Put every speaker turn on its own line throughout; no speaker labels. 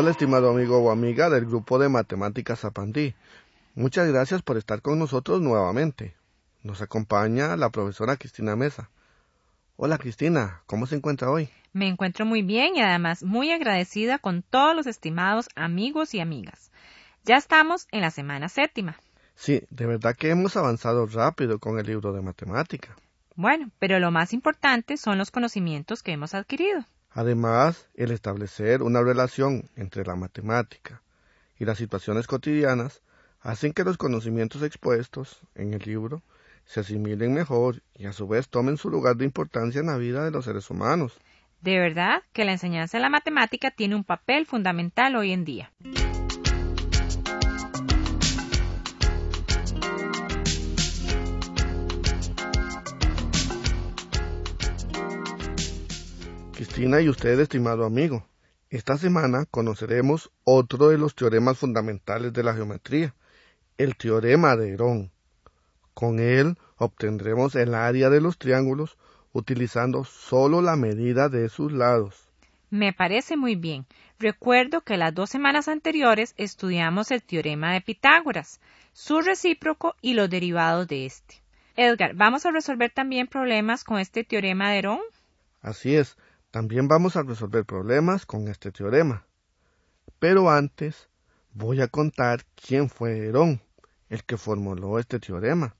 Hola estimado amigo o amiga del grupo de matemáticas Zapandí. Muchas gracias por estar con nosotros nuevamente. Nos acompaña la profesora Cristina Mesa. Hola Cristina, ¿cómo se encuentra hoy?
Me encuentro muy bien y además muy agradecida con todos los estimados amigos y amigas. Ya estamos en la semana séptima.
Sí, de verdad que hemos avanzado rápido con el libro de matemática.
Bueno, pero lo más importante son los conocimientos que hemos adquirido.
Además, el establecer una relación entre la matemática y las situaciones cotidianas hacen que los conocimientos expuestos en el libro se asimilen mejor y a su vez tomen su lugar de importancia en la vida de los seres humanos.
De verdad que la enseñanza de la matemática tiene un papel fundamental hoy en día.
Y usted, estimado amigo, esta semana conoceremos otro de los teoremas fundamentales de la geometría, el teorema de Herón. Con él obtendremos el área de los triángulos utilizando solo la medida de sus lados.
Me parece muy bien. Recuerdo que las dos semanas anteriores estudiamos el teorema de Pitágoras, su recíproco y los derivados de este. Edgar, ¿vamos a resolver también problemas con este teorema de Herón?
Así es, también vamos a resolver problemas con este teorema. Pero antes voy a contar quién fue Herón, el que formuló este teorema.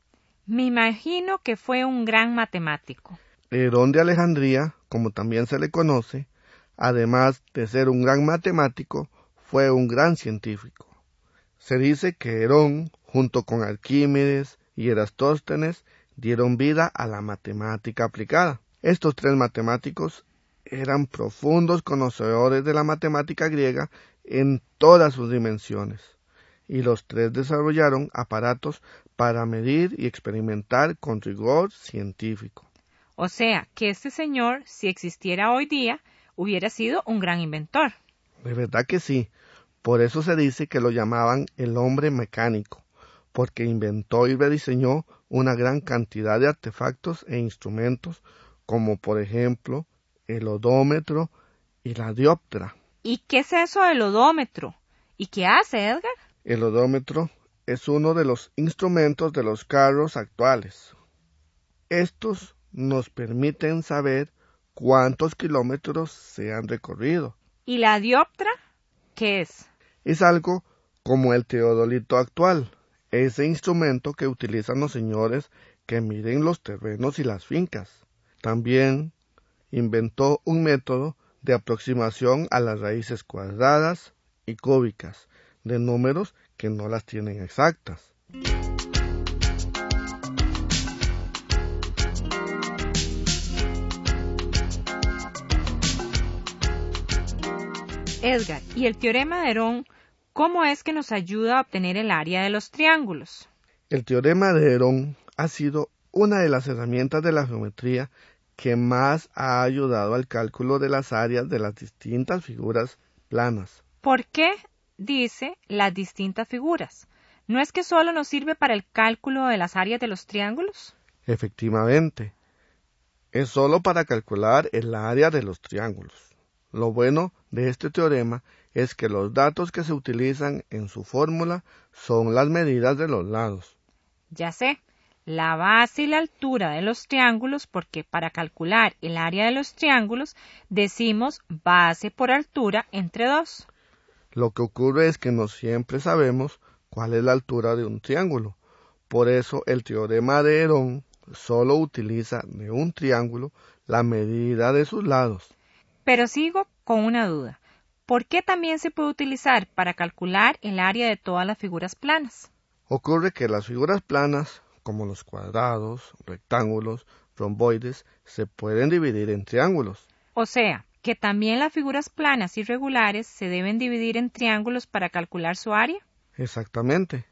Me imagino que fue un gran matemático.
Herón de Alejandría, como también se le conoce, además de ser un gran matemático, fue un gran científico. Se dice que Herón, junto con Arquímedes y Erastóstenes, dieron vida a la matemática aplicada. Estos tres matemáticos eran profundos conocedores de la matemática griega en todas sus dimensiones, y los tres desarrollaron aparatos para medir y experimentar con rigor científico.
O sea, que este señor, si existiera hoy día, hubiera sido un gran inventor.
De verdad que sí. Por eso se dice que lo llamaban el hombre mecánico, porque inventó y rediseñó una gran cantidad de artefactos e instrumentos, como por ejemplo el odómetro y la dioptra.
¿Y qué es eso del odómetro? ¿Y qué hace, Edgar?
El odómetro es uno de los instrumentos de los carros actuales. Estos nos permiten saber cuántos kilómetros se han recorrido.
¿Y la dioptra? ¿Qué es?
Es algo como el teodolito actual, ese instrumento que utilizan los señores que miden los terrenos y las fincas. También inventó un método de aproximación a las raíces cuadradas y cúbicas de números que no las tienen exactas.
Edgar, ¿y el teorema de Herón cómo es que nos ayuda a obtener el área de los triángulos?
El teorema de Herón ha sido una de las herramientas de la geometría que más ha ayudado al cálculo de las áreas de las distintas figuras planas.
¿Por qué dice las distintas figuras? ¿No es que solo nos sirve para el cálculo de las áreas de los triángulos?
Efectivamente, es solo para calcular el área de los triángulos. Lo bueno de este teorema es que los datos que se utilizan en su fórmula son las medidas de los lados.
Ya sé, la base y la altura de los triángulos porque para calcular el área de los triángulos decimos base por altura entre dos.
Lo que ocurre es que no siempre sabemos cuál es la altura de un triángulo. Por eso el teorema de Herón solo utiliza de un triángulo la medida de sus lados.
Pero sigo con una duda. ¿Por qué también se puede utilizar para calcular el área de todas las figuras planas?
Ocurre que las figuras planas como los cuadrados, rectángulos, romboides, se pueden dividir en triángulos.
O sea, que también las figuras planas y regulares se deben dividir en triángulos para calcular su área?
Exactamente.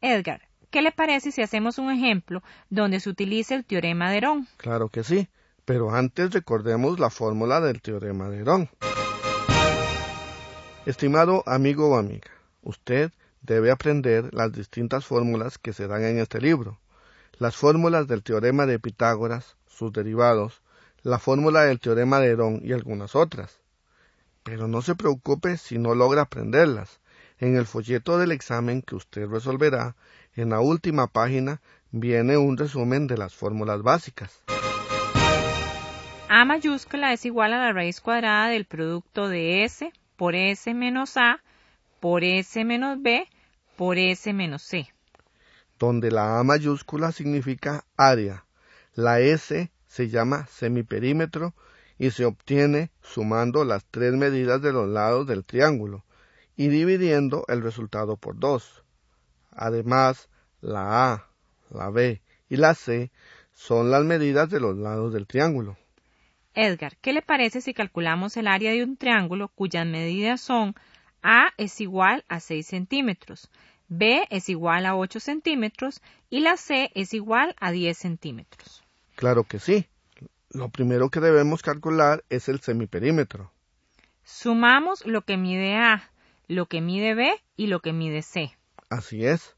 Edgar, ¿qué le parece si hacemos un ejemplo donde se utilice el teorema de Herón?
Claro que sí, pero antes recordemos la fórmula del teorema de Herón. Estimado amigo o amiga, usted debe aprender las distintas fórmulas que se dan en este libro. Las fórmulas del teorema de Pitágoras, sus derivados, la fórmula del teorema de Herón y algunas otras. Pero no se preocupe si no logra aprenderlas. En el folleto del examen que usted resolverá, en la última página viene un resumen de las fórmulas básicas.
A mayúscula es igual a la raíz cuadrada del producto de S por S menos A por S menos B por S menos C.
Donde la A mayúscula significa área, la S se llama semiperímetro y se obtiene sumando las tres medidas de los lados del triángulo y dividiendo el resultado por dos. Además, la A, la B y la C son las medidas de los lados del triángulo.
Edgar, ¿qué le parece si calculamos el área de un triángulo cuyas medidas son A es igual a 6 centímetros, B es igual a 8 centímetros y la C es igual a 10 centímetros?
Claro que sí. Lo primero que debemos calcular es el semiperímetro.
Sumamos lo que mide A, lo que mide B y lo que mide C.
Así es.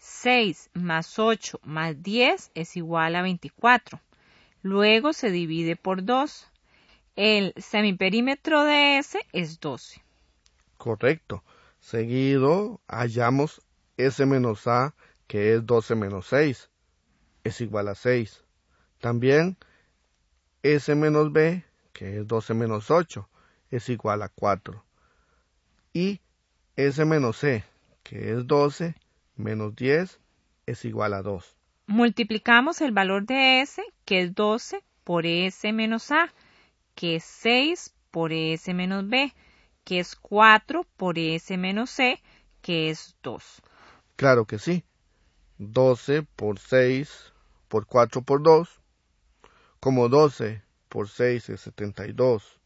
6 más 8 más 10 es igual a 24. Luego se divide por 2. El semiperímetro de S es 12.
Correcto. Seguido hallamos S menos A, que es 12 menos 6. Es igual a 6. También S menos B, que es 12 menos 8, es igual a 4. Y S menos C, que es 12, menos 10, es igual a 2
multiplicamos el valor de S, que es 12, por S menos A, que es 6 por S menos B, que es 4 por S menos C, que es 2.
Claro que sí. 12 por 6 por 4 por 2. Como 12 por 6 es 72,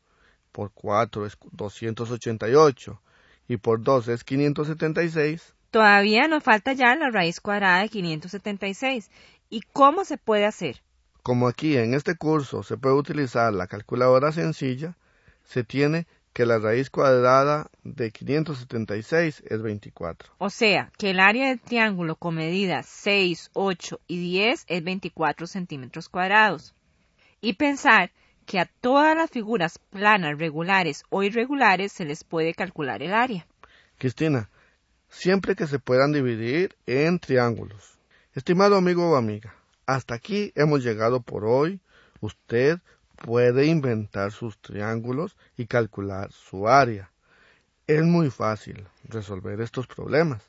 por 4 es 288 y por 2 es 576,
Todavía nos falta ya la raíz cuadrada de 576. ¿Y cómo se puede hacer?
Como aquí en este curso se puede utilizar la calculadora sencilla, se tiene que la raíz cuadrada de 576 es 24.
O sea, que el área del triángulo con medidas 6, 8 y 10 es 24 centímetros cuadrados. Y pensar que a todas las figuras planas, regulares o irregulares se les puede calcular el área.
Cristina, siempre que se puedan dividir en triángulos. Estimado amigo o amiga, hasta aquí hemos llegado por hoy. Usted puede inventar sus triángulos y calcular su área. Es muy fácil resolver estos problemas.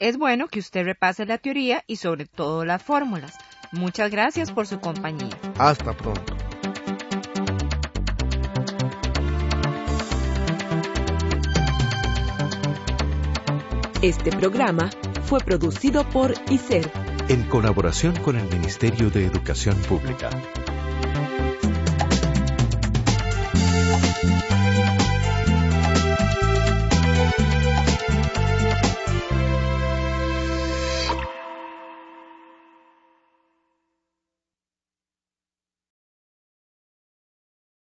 Es bueno que usted repase la teoría y sobre todo las fórmulas. Muchas gracias por su compañía.
Hasta pronto.
Este programa fue producido por ICER
en colaboración con el Ministerio de Educación Pública. うん。